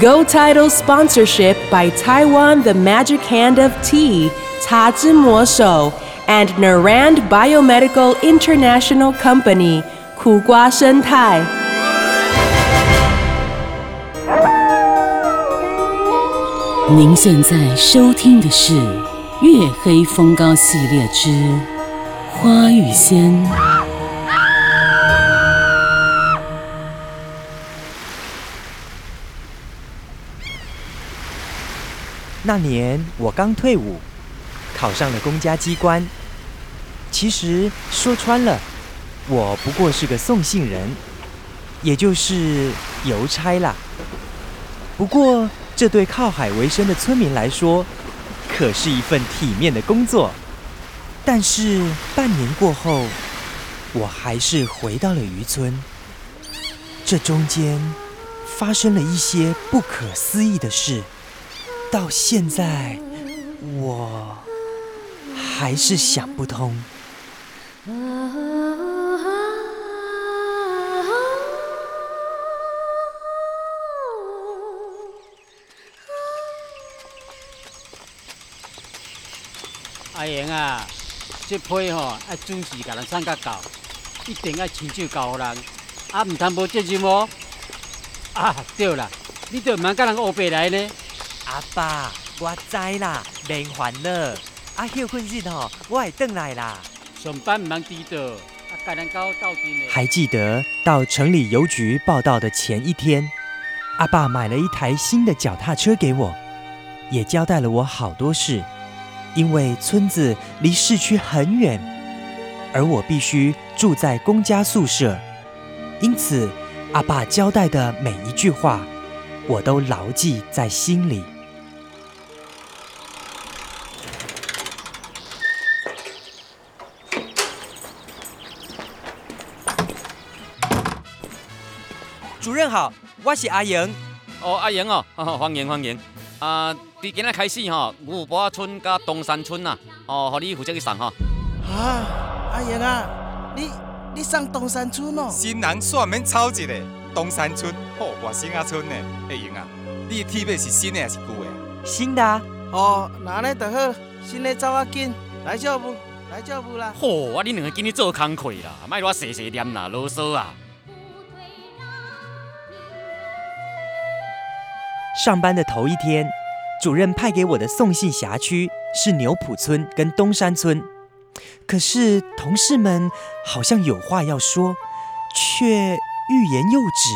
Go title sponsorship by Taiwan The Magic Hand of Tea, 茶之魔手 and Narand Biomedical International Company, 苦瓜生态。您现在收听的是《月黑风高》系列之《花与仙》。 那年我刚退伍，考上了公家机关。其实说穿了，我不过是个送信人，也就是邮差啦。不过，这对靠海为生的村民来说，可是一份体面的工作。但是半年过后，我还是回到了渔村。这中间发生了一些不可思议的事。到现在，我还是想不通。阿英啊，这批吼要准时给人送甲到，一定要亲手交互人，啊，毋通无责任哦。啊，对啦，你着唔通甲人黑白来呢。阿爸，我知啦，免烦恼。啊，休困日吼，我会转来啦。上班毋通迟到，啊，甲人到斗阵的。还记得到城里邮局报到的前一天，阿爸买了一台新的脚踏车给我，也交代了我好多事。因为村子离市区很远，而我必须住在公家宿舍，因此阿爸交代的每一句话，我都牢记在心里。好，我是阿莹。哦，阿莹哦，欢迎欢迎。啊，从今仔开始吼，牛埔村甲东山村呐，哦，互你负责去送吼。啊，阿莹啊，你你上东山村哦？新人煞免吵一个，东山村好外新阿村呢。阿莹啊，你的铁马是新的还是旧的？新的啊，哦，那呢就好，新的走啊紧，来照步，来照步啦。吼，啊，你两个今日做工课啦，莫我细细念啦，啰嗦啊。上班的头一天，主任派给我的送信辖区是牛埔村跟东山村，可是同事们好像有话要说，却欲言又止。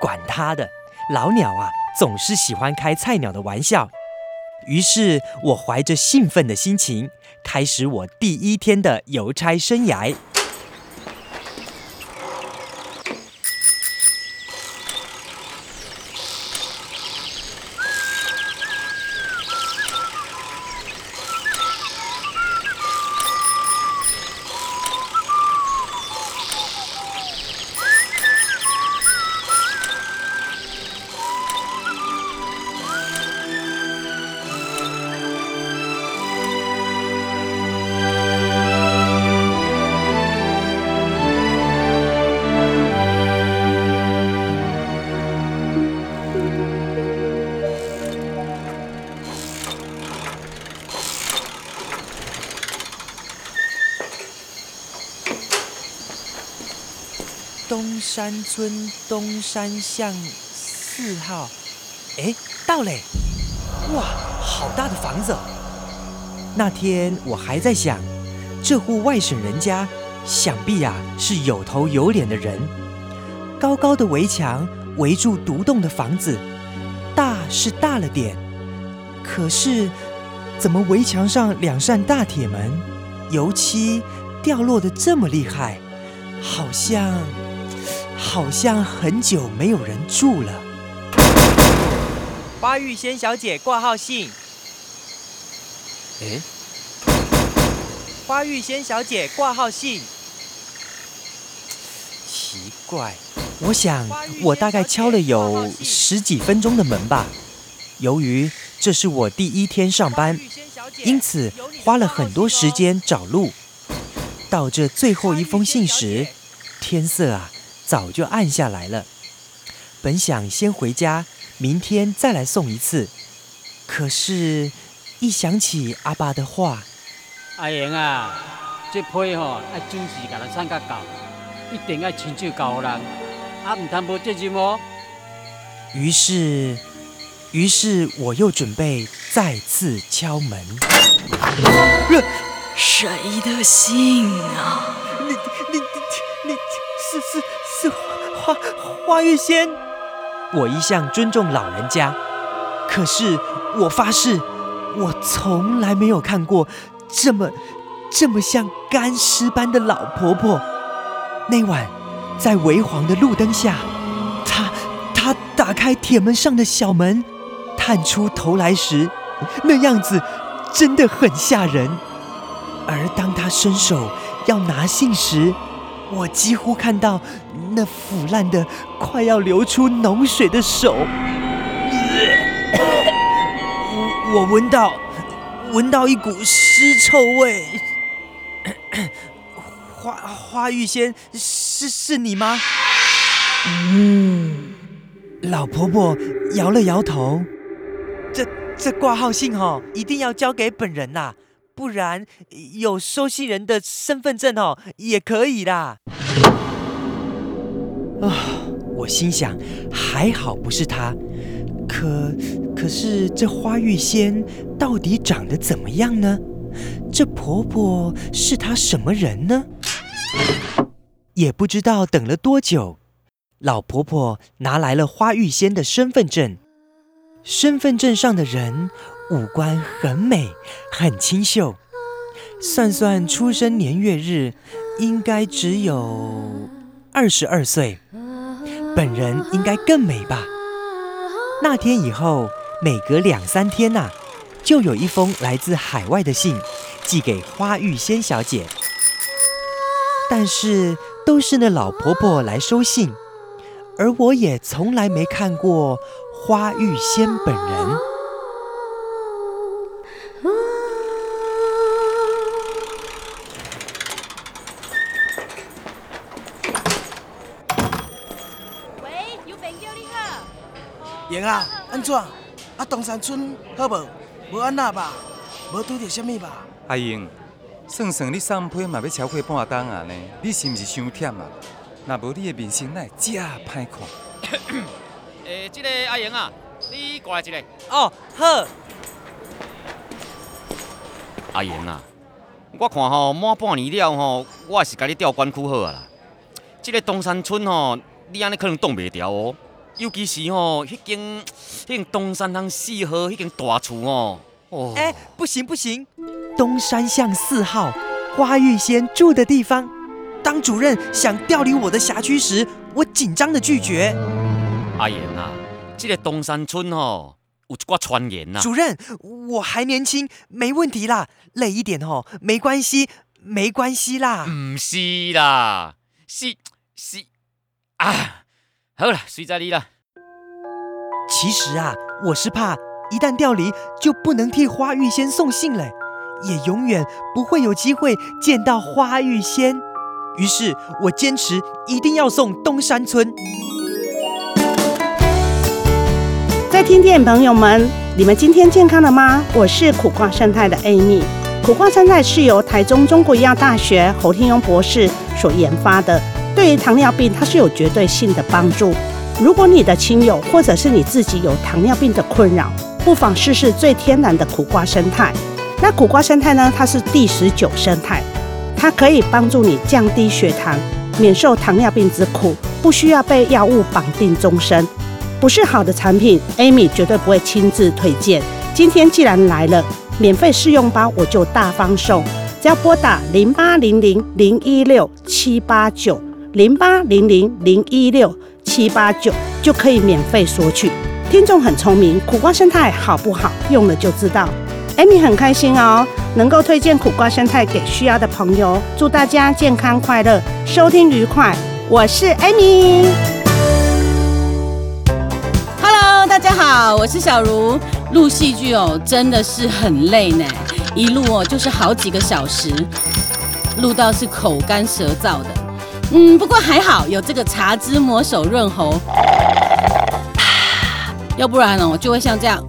管他的，老鸟啊，总是喜欢开菜鸟的玩笑。于是我怀着兴奋的心情，开始我第一天的邮差生涯。东山村东山巷四号，哎，到嘞！哇，好大的房子！那天我还在想，这户外省人家，想必呀、是有头有脸的人。高高的围墙围住独栋的房子，大是大了点，可是怎么围墙上两扇大铁门，油漆掉落的这么厉害？好像，好像很久没有人住了。花玉仙小姐挂号信。诶，花玉仙小姐挂号信。奇怪，我想我大概敲了有十几分钟的门吧。由于这是我第一天上班，因此花了很多时间找路。到这最后一封信时，天色啊早就暗下来了。本想先回家，明天再来送一次，可是，一想起阿爸的话，阿英啊，这批吼要准时甲咱送到到，一定要亲手交互人，啊，唔通无责任哦。于是，于是我又准备再次敲门。谁的信啊？你你你你是是是花花玉仙。我一向尊重老人家，可是我发誓，我从来没有看过这么这么像干尸般的老婆婆。那晚，在微黄的路灯下，她她打开铁门上的小门，探出头来时，那样子真的很吓人。而当她伸手要拿信时，我几乎看到那腐烂的、快要流出脓水的手。我 我闻到，闻到一股尸臭味。花花玉仙，是是你吗？嗯。老婆婆摇了摇头。这这挂号信哦，一定要交给本人呐。不然有收信人的身份证哦，也可以啦。啊，我心想，还好不是他。可可是这花玉仙到底长得怎么样呢？这婆婆是她什么人呢？也不知道等了多久，老婆婆拿来了花玉仙的身份证。身份证上的人。五官很美，很清秀。算算出生年月日，应该只有二十二岁。本人应该更美吧？那天以后，每隔两三天呐，就有一封来自海外的信寄给花玉仙小姐。但是都是那老婆婆来收信，而我也从来没看过花玉仙本人。英啊，安怎？啊，东山村好无？无安那吧？无拄着什么吧？阿英，算算你送批嘛要超过半冬啊呢？你是毋是伤忝啊？若无你的面色乃会这歹看？诶，这个阿英啊，你过来一个。哦，好。阿英啊，我看吼满半年了吼，我也是甲你调管区好啊啦。这个东山村吼，你安尼可能挡袂牢哦。尤其是吼，迄间迄间东山巷四号迄间大厝哦。哦，哎，不行不行，东山巷四号花玉仙住的地方。当主任想调离我的辖区时，我紧张的拒绝。阿言啊，这个东山村哦有一挂传言呐。主任，我还年轻，没问题啦，累一点哦，没关系，没关系啦。唔是啦，是是啊。好了，随在你了。其实啊，我是怕一旦调离，就不能替花玉仙送信了，也永远不会有机会见到花玉仙。于是我坚持一定要送东山村。在听电朋友们，你们今天健康了吗？我是苦瓜生态的 Amy。苦瓜生态是由台中中国医药大学侯天庸博士所研发的。对于糖尿病，它是有绝对性的帮助。如果你的亲友或者是你自己有糖尿病的困扰，不妨试试最天然的苦瓜生态。那苦瓜生态呢？它是第十九生态，它可以帮助你降低血糖，免受糖尿病之苦，不需要被药物绑定终身。不是好的产品，Amy 绝对不会亲自推荐。今天既然来了，免费试用包我就大方送，只要拨打零八零零零一六七八九。零八零零零一六七八九就可以免费索取。听众很聪明，苦瓜生态好不好？用了就知道。Amy 很开心哦，能够推荐苦瓜生态给需要的朋友。祝大家健康快乐，收听愉快。我是 Amy。Hello，大家好，我是小茹。录戏剧哦，真的是很累呢，一录哦就是好几个小时，录到是口干舌燥的。嗯，不过还好有这个茶汁魔手润喉，要不然呢哦就会像这样。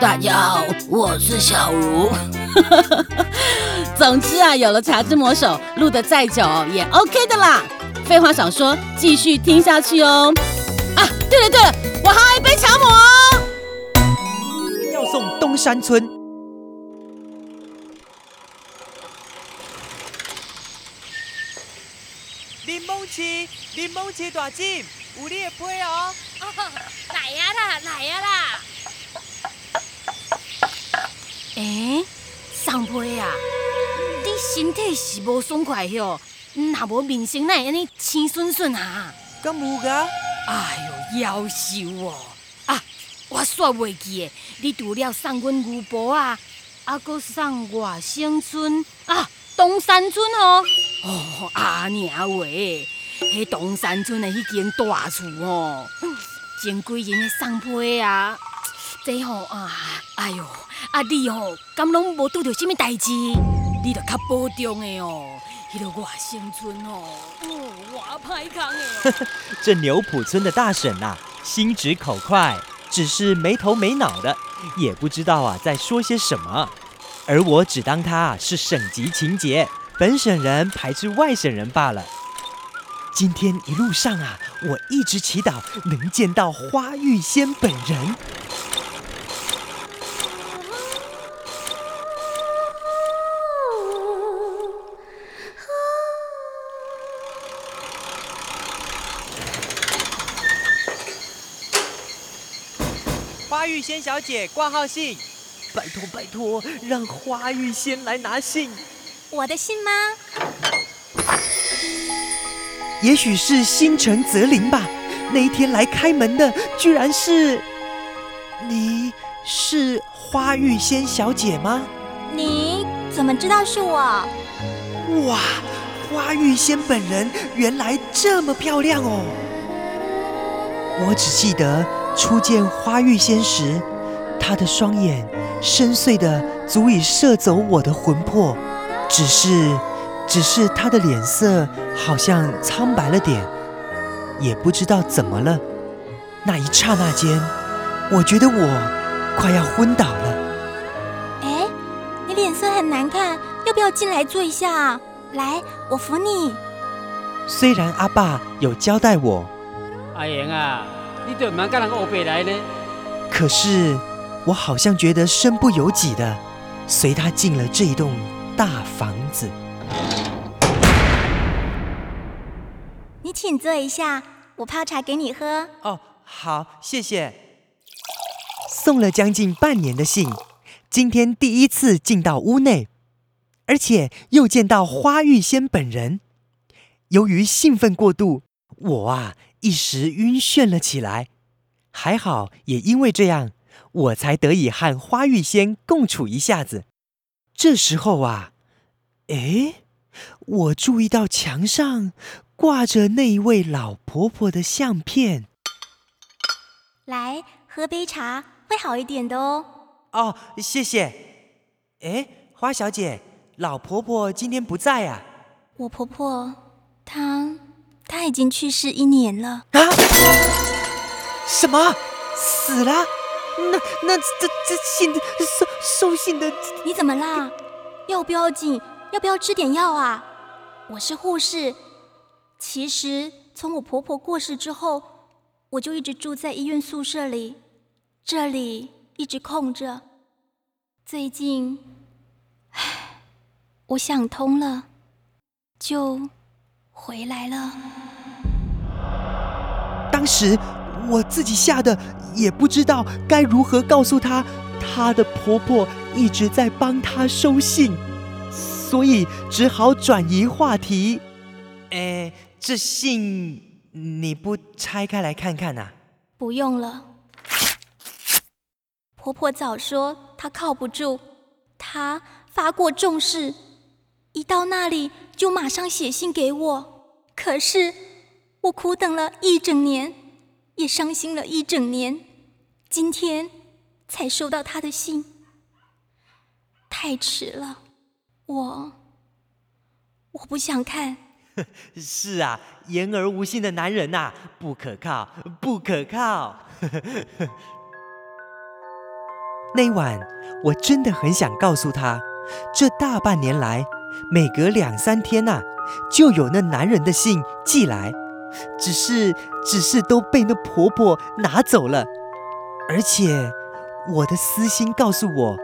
大家好，我是小茹。总之啊，有了茶之魔手，录得再久也 OK 的啦。废话少说，继续听下去哦。啊，对了对了，我还有一杯茶魔哦。要送东山村。柠檬青，柠檬青大金，有你的杯哦。来呀啦，来呀啦！诶，上杯啊！你身体是无爽快哟，若无面色哪会安尼青顺顺啊？敢有噶？哎呦，夭寿哦！啊，我煞袂记诶，你除了送阮牛婆啊，啊，搁送外省村啊，东山村哦。哦，阿娘喂，迄东山村的迄间大厝哦，前几日的送批啊，这吼啊，哎呦，啊你吼，敢拢无拄着什物代志？你着较保重的哦。迄个外省村哦，哦，我歹空的。这牛埔村的大婶呐、心直口快，只是没头没脑的，也不知道啊在说些什么。而我只当他是省级情节，本省人排斥外省人罢了。今天一路上啊，我一直祈祷能见到花玉仙本人。花玉仙小姐挂号信，拜托拜托，让花玉仙来拿信。我的信吗？也许是心诚则灵吧。那一天来开门的，居然是你，是花玉仙小姐吗？你怎么知道是我？哇，花玉仙本人原来这么漂亮哦！我只记得初见花玉仙时，她的双眼深邃的足以摄走我的魂魄，只是，只是他的脸色好像苍白了点，也不知道怎么了。那一刹那间，我觉得我快要昏倒了。哎，你脸色很难看，要不要进来坐一下啊？来，我扶你。虽然阿爸有交代我，阿英啊，你都唔茫甲人黑白来呢？可是我好像觉得身不由己的，随他进了这一栋大房子。你请坐一下，我泡茶给你喝。哦，好，谢谢。送了将近半年的信，今天第一次进到屋内，而且又见到花玉仙本人。由于兴奋过度，我啊一时晕眩了起来。还好，也因为这样，我才得以和花玉仙共处一下子。这时候啊，诶，我注意到墙上挂着那一位老婆婆的相片。来，喝杯茶会好一点的哦。哦，谢谢。诶，花小姐，老婆婆今天不在啊？我婆婆她她已经去世一年了。啊？什么？死了？那那这这信收收信的，你怎么啦？要不要紧？要不要吃点药啊？我是护士。其实从我婆婆过世之后，我就一直住在医院宿舍里，这里一直空着。最近，唉，我想通了，就回来了。当时我自己吓得也不知道该如何告诉她，她的婆婆一直在帮她收信，所以只好转移话题。哎，这信你不拆开来看看呐、啊？不用了。婆婆早说她靠不住，她发过重誓，一到那里就马上写信给我。可是我苦等了一整年，也伤心了一整年，今天才收到他的信，太迟了。我我不想看。是啊，言而无信的男人呐、不可靠，不可靠。那晚，我真的很想告诉他，这大半年来，每隔两三天呐、就有那男人的信寄来，只是，只是都被那婆婆拿走了。而且，我的私心告诉我，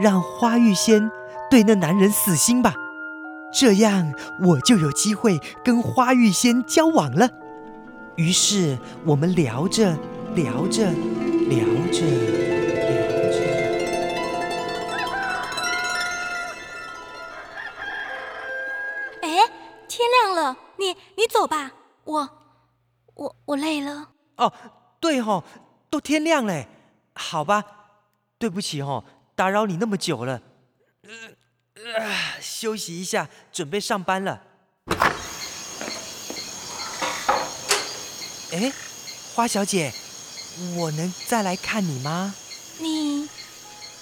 让花玉仙对那男人死心吧，这样我就有机会跟花玉仙交往了。于是，我们聊着聊着聊着聊着。哎，天亮了，你你走吧，我我我累了。哦，对哦、都天亮嘞。好吧，对不起哦、打扰你那么久了。呃呃休息一下，准备上班了。哎，花小姐，我能再来看你吗？你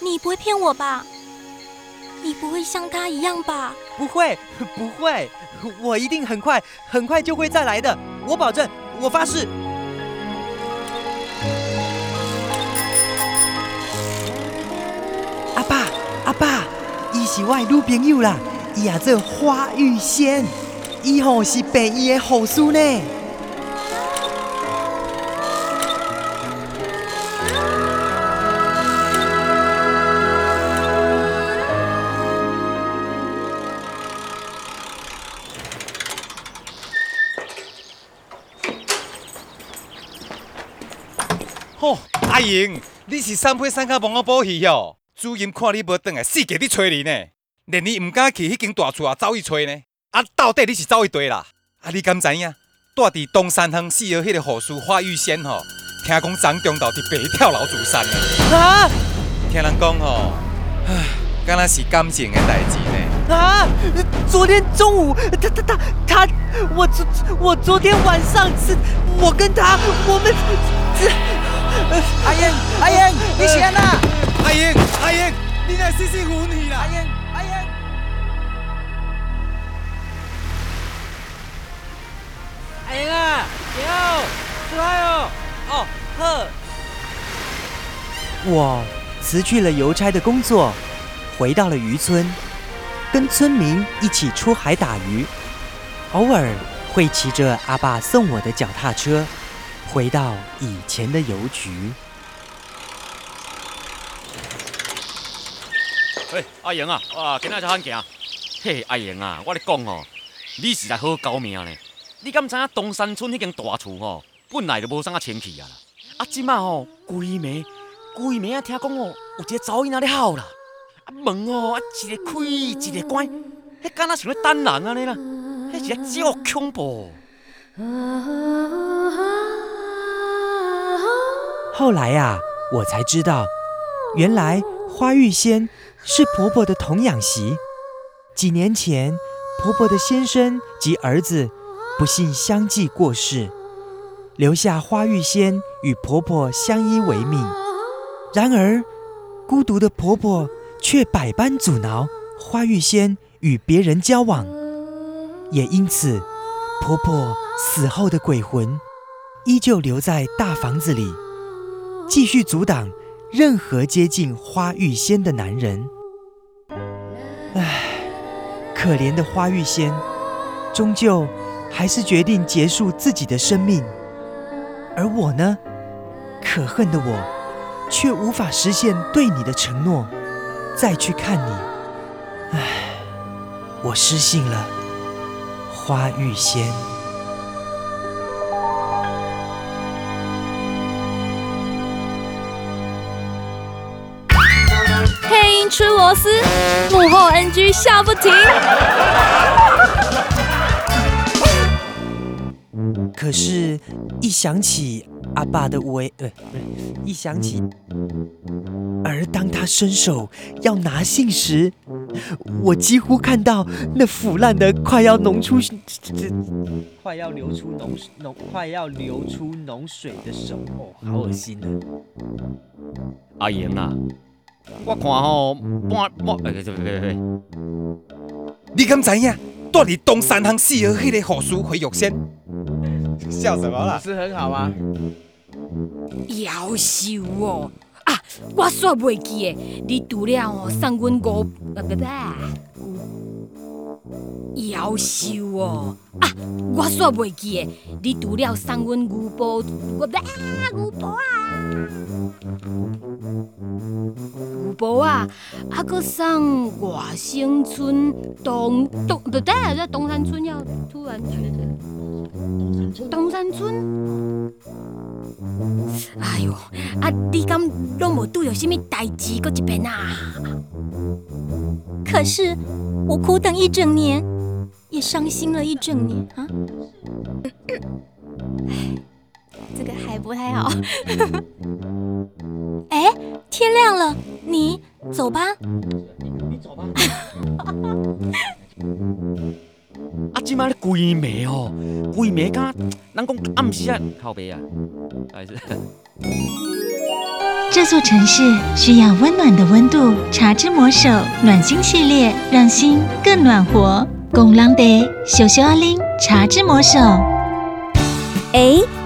你不会骗我吧？你不会像他一样吧？不会，不会，我一定很快，很快就会再来的，我保证，我发誓。是我的女朋友啦，伊也做花玉仙，伊吼是病医的护士呢。吼、阿英，你是三配三卡帮我补戏哦。主任看你无转来，死给你找你呢，连你唔敢去迄间大厝啊走去找呢。啊，到底你是走去对啦？啊，你敢知影？住伫东山乡四号迄个护士花玉仙吼，听讲张中道伫白跳楼自杀呢。啊听人讲吼，唉，敢若是感情的代志呢。啊！昨天中午，他他他他，我昨我昨天晚上是，我跟他，我们这。阿英，阿英，你先啦！阿英，你来试试运气啦！阿英，阿英。阿英啊，有，出来哦。哦，呵。我辞去了邮差的工作，回到了渔村，跟村民一起出海打鱼，偶尔会骑着阿爸送我的脚踏车，回到以前的邮局。喂，阿英啊，啊，今仔才罕行。嘿，阿英啊，我咧讲哦，你实在好高命呢。你敢知影东山村迄间大厝吼，本来就无啥清气啊啦。啊，即马吼，规暝规暝啊，听讲哦，有一个查某囡仔咧哭啦。啊，门哦，啊，一个开一个关，迄敢若像咧等人安尼啦。迄是啊，足恐怖。后来啊、我才知道，原来花玉仙是婆婆的童养媳。几年前，婆婆的先生及儿子不幸相继过世，留下花玉仙与婆婆相依为命。然而，孤独的婆婆却百般阻挠花玉仙与别人交往，也因此，婆婆死后的鬼魂依旧留在大房子里。继续阻挡任何接近花玉仙的男人。唉，可怜的花玉仙，终究还是决定结束自己的生命。而我呢，可恨的我，却无法实现对你的承诺，再去看你。唉，我失信了，花玉仙。吃螺丝，幕后 NG 笑不停。可是，一想起阿爸的威，呃，不是，一想起，而当他他伸手要拿信时，我几乎看到那腐烂的快要浓出这快要流出脓脓快要流出脓水的手，哦，好恶心啊！阿莹啊，我看吼半半，哎，别别别别，你敢知影？住伫东山巷四号迄个护士回玉仙，笑什么啦？是很好吗？夭寿哦！啊，我煞袂记诶，你除了哦送阮五，啊不不，夭寿哦！啊，我煞袂记诶，你除了送阮牛宝，我不牛宝啊，牛宝啊，啊搁送外省村东东不对啊，这东山村要突然觉得东山村。哎呦，啊！你敢拢无拄有啥物代志？搁一遍啊！可是我苦等一整年，也伤心了一整年啊！这个还不太好。哎，天亮了，你走吧。你走吧。啊，即摆咧规暝哦，规暝甲人讲暗时啊，靠背啊，还是。这座城市需要温暖的温度，茶之魔手暖心系列，让心更暖和。公狼得秀秀阿玲，茶之魔手。哎，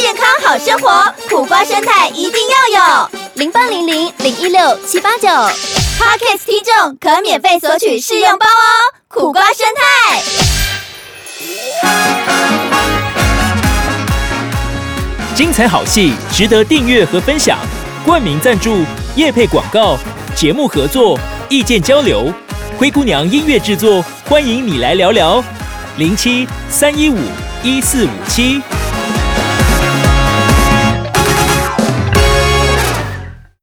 健康好生活，苦瓜生态一定要有。零八零零零一六七八九，Podcast 听众可免费索取试用包哦。苦瓜生态，精彩好戏值得订阅和分享。冠名赞助、夜配广告、节目合作、意见交流，灰姑娘音乐制作，欢迎你来聊聊。零七三一五一四五七。